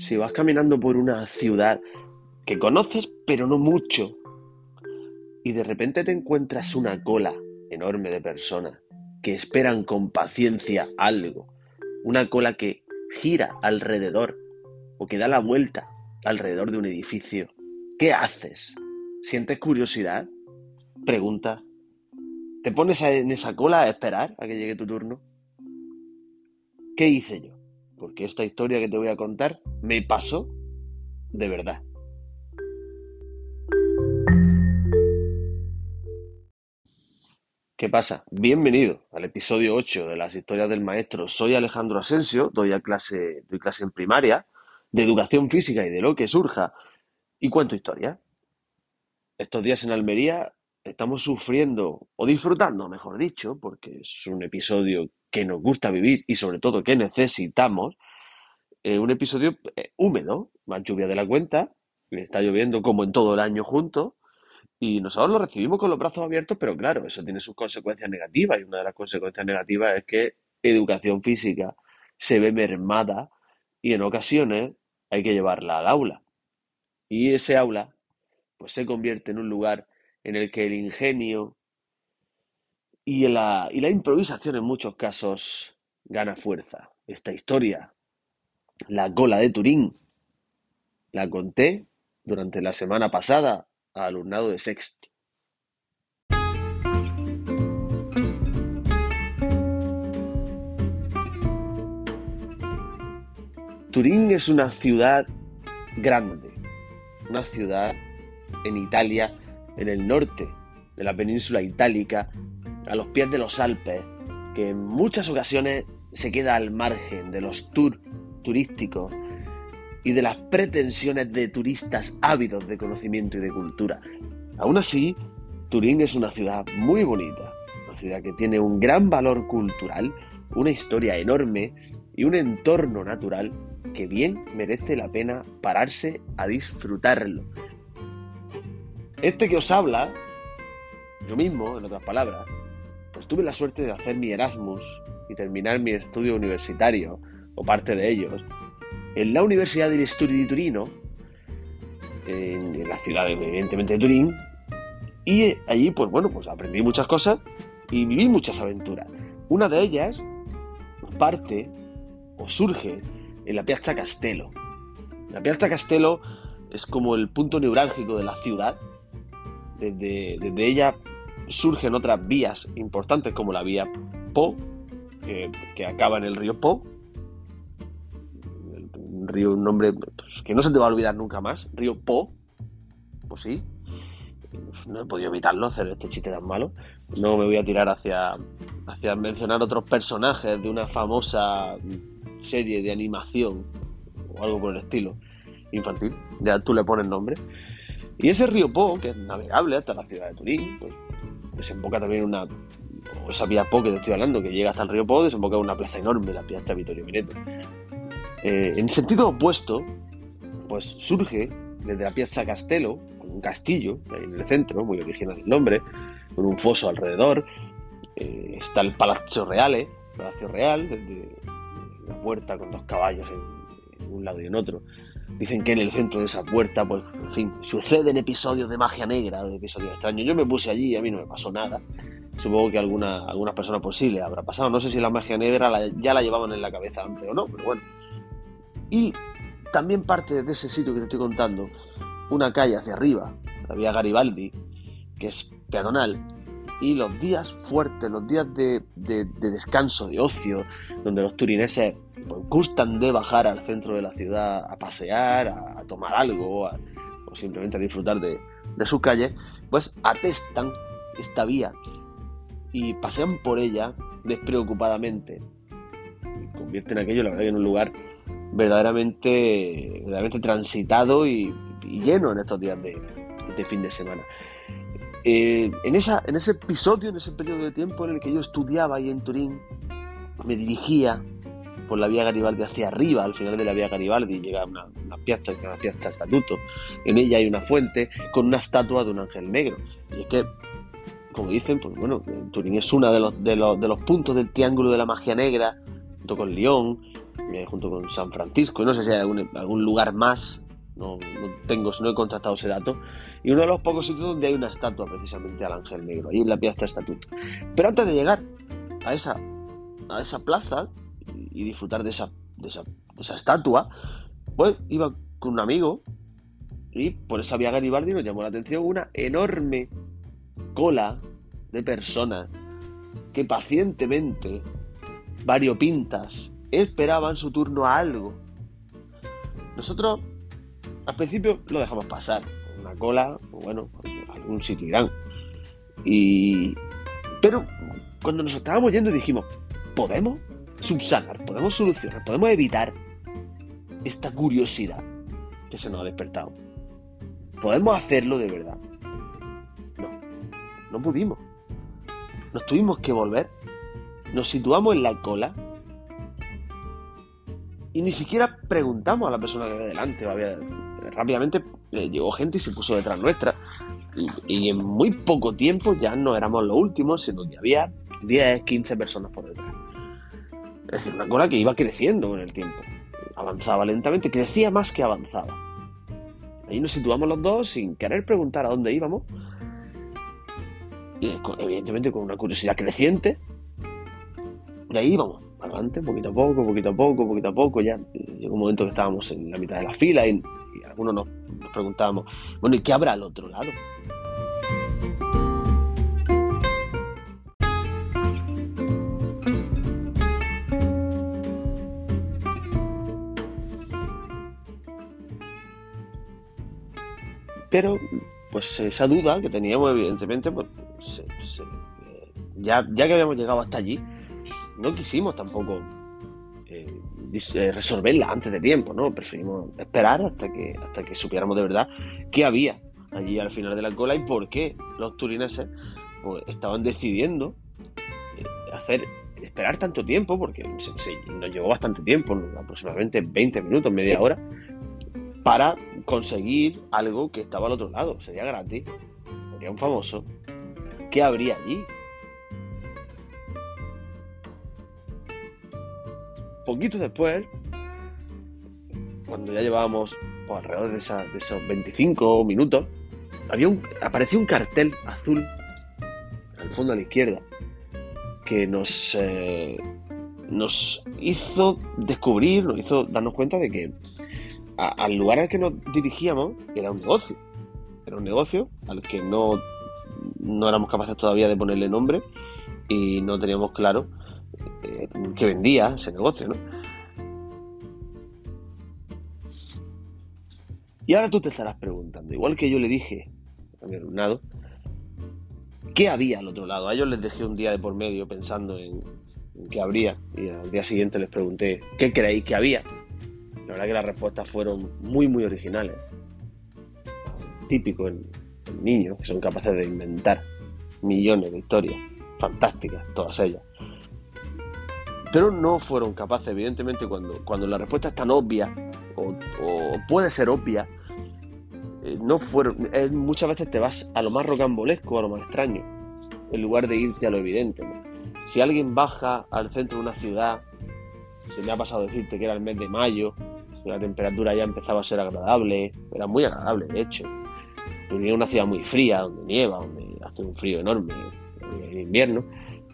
Si vas caminando por una ciudad que conoces pero no mucho y de repente te encuentras una cola enorme de personas que esperan con paciencia algo, una cola que gira alrededor o que da la vuelta alrededor de un edificio, ¿qué haces? ¿Sientes curiosidad? Pregunta. ¿Te pones en esa cola a esperar a que llegue tu turno? ¿Qué hice yo? Porque esta historia que te voy a contar me pasó de verdad. ¿Qué pasa? Bienvenido al episodio 8 de las historias del maestro. Soy Alejandro Asensio, doy, clase, doy clase en primaria de educación física y de lo que surja y cuento historia. Estos días en Almería estamos sufriendo, o disfrutando, mejor dicho, porque es un episodio que nos gusta vivir y sobre todo que necesitamos, eh, un episodio eh, húmedo, más lluvia de la cuenta, está lloviendo como en todo el año junto, y nosotros lo recibimos con los brazos abiertos, pero claro, eso tiene sus consecuencias negativas y una de las consecuencias negativas es que educación física se ve mermada y en ocasiones hay que llevarla al aula. Y ese aula pues se convierte en un lugar en el que el ingenio y la, improvisación en muchos casos gana fuerza. Esta historia, la cola de Turín, la conté durante la semana pasada alumnado de sexto. Turín es una ciudad grande, una ciudad en Italia, en el norte de la península itálica, a los pies de los Alpes, que en muchas ocasiones se queda al margen de los tours turísticos y de las pretensiones de turistas ávidos de conocimiento y de cultura. Aún así, Turín es una ciudad muy bonita, una ciudad que tiene un gran valor cultural, una historia enorme y un entorno natural que bien merece la pena pararse a disfrutarlo. Este que os habla, yo mismo, en otras palabras, pues tuve la suerte de hacer mi Erasmus y terminar mi estudio universitario, o parte de ellos, en la Universidad del Estudi di Turino, en, la ciudad evidentemente de Turín, y allí pues bueno, pues aprendí muchas cosas y viví muchas aventuras. Una de ellas parte o surge en la Piazza Castello. La Piazza Castello es como el punto neurálgico de la ciudad. Desde, ella surgen otras vías importantes como la vía Po, que, acaba en el río Po, río, un nombre pues, que no se te va a olvidar nunca más, río Po, pues sí, no he podido evitarlo, hacer este chiste tan malo. No me voy a tirar hacia, hacia mencionar otros personajes de una famosa serie de animación o algo por el estilo infantil. Ya tú le pones nombre. Y ese río Po, que es navegable hasta la ciudad de Turín, pues desemboca también una. Esa vía Po que te estoy hablando, que llega hasta el río Po, desemboca en una plaza enorme, la Piazza Vittorio Mineto. Eh, en sentido opuesto, pues surge desde la Piazza Castello, con un castillo ahí en el centro, muy original el nombre, con un foso alrededor. Eh, está el Palazzo Reale, Palacio Real, desde la puerta con dos caballos en, un lado y en otro. Dicen que en el centro de esa puerta, pues, en fin, suceden episodios de magia negra, de episodios extraños. Yo me puse allí y a mí no me pasó nada. Supongo que alguna, algunas personas pues sí le habrá pasado. No sé si la magia negra ya la llevaban en la cabeza antes o no, pero bueno. Y también parte de ese sitio que te estoy contando, una calle hacia arriba, la vía Garibaldi, que es peatonal, y los días fuertes, los días de, descanso, de ocio, donde los turineses gustan de bajar al centro de la ciudad a pasear, a, tomar algo, o simplemente a disfrutar de, de sus calles, pues atestan esta vía y pasean por ella despreocupadamente. Y convierten aquello, la verdad, en un lugar verdaderamente, verdaderamente transitado y, lleno en estos días de, fin de semana. Eh, en, esa, en ese episodio, en ese periodo de tiempo en el que yo estudiaba ahí en Turín, me dirigía por la vía Garibaldi hacia arriba, al final de la vía Garibaldi llega una, una piazza, una piazza estatuto, en ella hay una fuente con una estatua de un ángel negro. Y es que, como dicen, pues bueno, Turín es uno de los, de los, de los puntos del triángulo de la magia negra, junto con Lyon, eh, junto con San Francisco, no sé si hay algún, lugar más, no, tengo, no he contactado ese dato, y uno de los pocos sitios donde hay una estatua precisamente al Ángel Negro, ahí en la Piazza Estatuto. Pero antes de llegar a esa, a esa plaza y disfrutar de esa, de esa, de esa estatua, pues iba con un amigo y por esa vía Garibaldi nos llamó la atención una enorme cola de personas que pacientemente, variopintas, esperaban su turno a algo. Nosotros al principio lo dejamos pasar, una cola, bueno, algún sitio irán. Y... Pero cuando nos estábamos yendo dijimos, ¿podemos subsanar, podemos solucionar, podemos evitar esta curiosidad que se nos ha despertado? ¿Podemos hacerlo de verdad? No, no pudimos. Nos tuvimos que volver. Nos situamos en la cola. Y ni siquiera preguntamos a la persona que había delante. rápidamente eh, llegó gente y se puso detrás nuestra. Y, en muy poco tiempo ya no éramos los últimos, sino que había 10, 15 personas por detrás. Es una cola que iba creciendo con el tiempo. Avanzaba lentamente, crecía más que avanzaba. Ahí nos situamos los dos sin querer preguntar a dónde íbamos. Y evidentemente con una curiosidad creciente. Y ahí íbamos, adelante, poquito a poco, poquito a poco, poquito a poco. Ya llegó un momento que estábamos en la mitad de la fila y, algunos nos, nos preguntábamos, bueno, ¿y qué habrá al otro lado? Pero, pues esa duda que teníamos, evidentemente, pues eh, ya, ya que habíamos llegado hasta allí, no quisimos tampoco eh, eh, resolverla antes de tiempo, ¿no? Preferimos esperar hasta que, hasta que supiéramos de verdad qué había allí al final de la cola y por qué los turineses pues, estaban decidiendo hacer esperar tanto tiempo, porque nos llevó bastante tiempo, aproximadamente 20 minutos, media hora, para conseguir algo que estaba al otro lado. Sería gratis, sería un famoso. ¿Qué habría allí? Poquito después, cuando ya llevábamos pues, alrededor de, esos 25 minutos, había un, apareció un cartel azul al fondo a la izquierda que nos, eh, nos hizo descubrir, nos hizo darnos cuenta de que al lugar al que nos dirigíamos era un negocio. Era un negocio al que no, no éramos capaces todavía de ponerle nombre y no teníamos claro eh, qué vendía ese negocio, ¿no? Y ahora tú te estarás preguntando, igual que yo le dije a mi alumnado, ¿qué había al otro lado? A ellos les dejé un día de por medio pensando en, en qué habría y al día siguiente les pregunté, ¿qué creéis que había? La verdad que las respuestas fueron muy, muy originales. Típico en, niños que son capaces de inventar millones de historias fantásticas, todas ellas. Pero no fueron capaces, evidentemente, cuando, cuando la respuesta es tan obvia, o, puede ser obvia, eh, no fueron, muchas veces te vas a lo más rocambolesco, a lo más extraño, en lugar de irte a lo evidente. Si alguien baja al centro de una ciudad, se me ha pasado decirte que era el mes de mayo, la temperatura ya empezaba a ser agradable, era muy agradable de hecho. Tenía una ciudad muy fría, donde nieva, donde hace un frío enorme en invierno,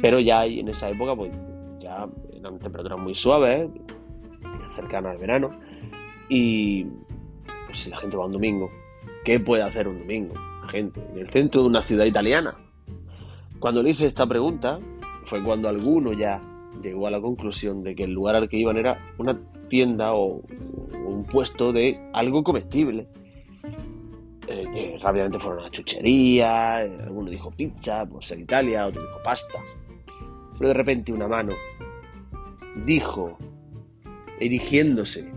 pero ya en esa época pues ya eran temperaturas muy suaves, cercanas al verano, y pues si la gente va un domingo, ¿qué puede hacer un domingo? La gente, en el centro de una ciudad italiana. Cuando le hice esta pregunta, fue cuando alguno ya llegó a la conclusión de que el lugar al que iban era una tienda o, un puesto de algo comestible. Eh, rápidamente fueron a chuchería, eh, alguno dijo pizza, por ser Italia, otro dijo pasta. Pero de repente una mano dijo, erigiéndose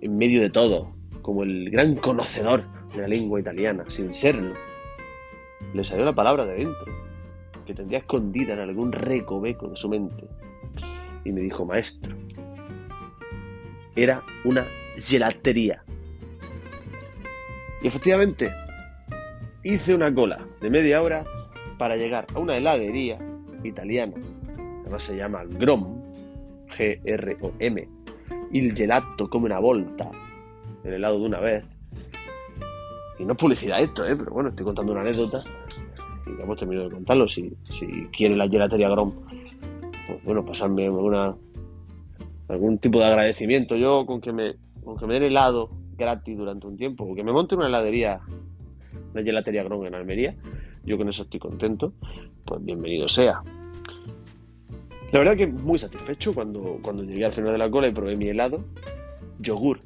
en medio de todo, como el gran conocedor de la lengua italiana, sin serlo, le salió la palabra de dentro que tendría escondida en algún recoveco de su mente. Y me dijo, maestro, era una gelatería. Y efectivamente, hice una cola de media hora para llegar a una heladería italiana, además se llama Grom, G-R-O-M. Il gelato come una volta. El helado de una vez. Y no es publicidad esto, ¿eh? pero bueno, estoy contando una anécdota y hemos terminado de contarlo. Si, si quiere la gelatería Grom, pues bueno, pasarme alguna, algún tipo de agradecimiento. Yo con que me, con que me den helado gratis durante un tiempo, o que me monte una heladería, una gelatería Grom en Almería, yo con eso estoy contento, pues bienvenido sea. La verdad que muy satisfecho cuando, cuando llegué al final de la cola y probé mi helado. Yogur,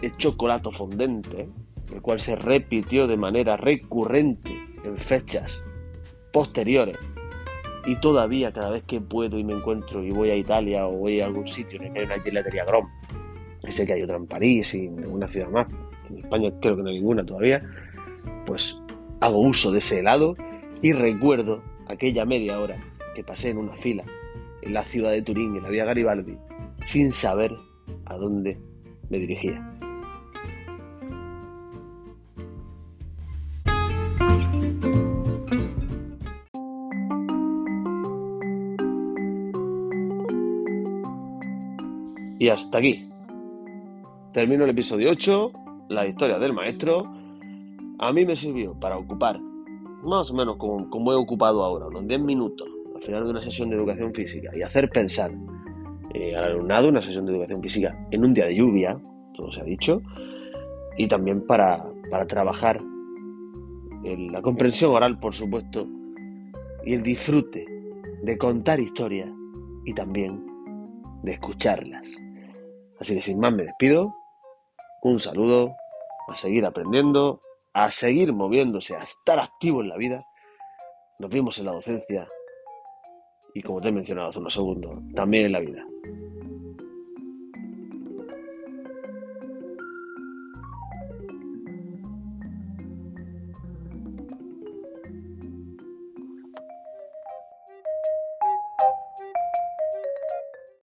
de chocolate fondente, el cual se repitió de manera recurrente en fechas posteriores. Y todavía cada vez que puedo y me encuentro y voy a Italia o voy a algún sitio en el que hay una gelatería Grom, que sé que hay otra en París y en alguna ciudad más, en España creo que no hay ninguna todavía, pues hago uso de ese helado y recuerdo aquella media hora que pasé en una fila en la ciudad de Turín, en la vía Garibaldi, sin saber a dónde me dirigía. Y hasta aquí. Termino el episodio 8, la historia del maestro. A mí me sirvió para ocupar, más o menos como, he ocupado ahora, unos 10 minutos al final de una sesión de educación física y hacer pensar eh, al alumnado una sesión de educación física en un día de lluvia, todo se ha dicho, y también para, para trabajar la comprensión oral, por supuesto, y el disfrute de contar historias y también de escucharlas. Así que sin más me despido. Un saludo, a seguir aprendiendo, a seguir moviéndose, a estar activo en la vida. Nos vemos en la docencia y como te he mencionado hace unos segundos, también en la vida.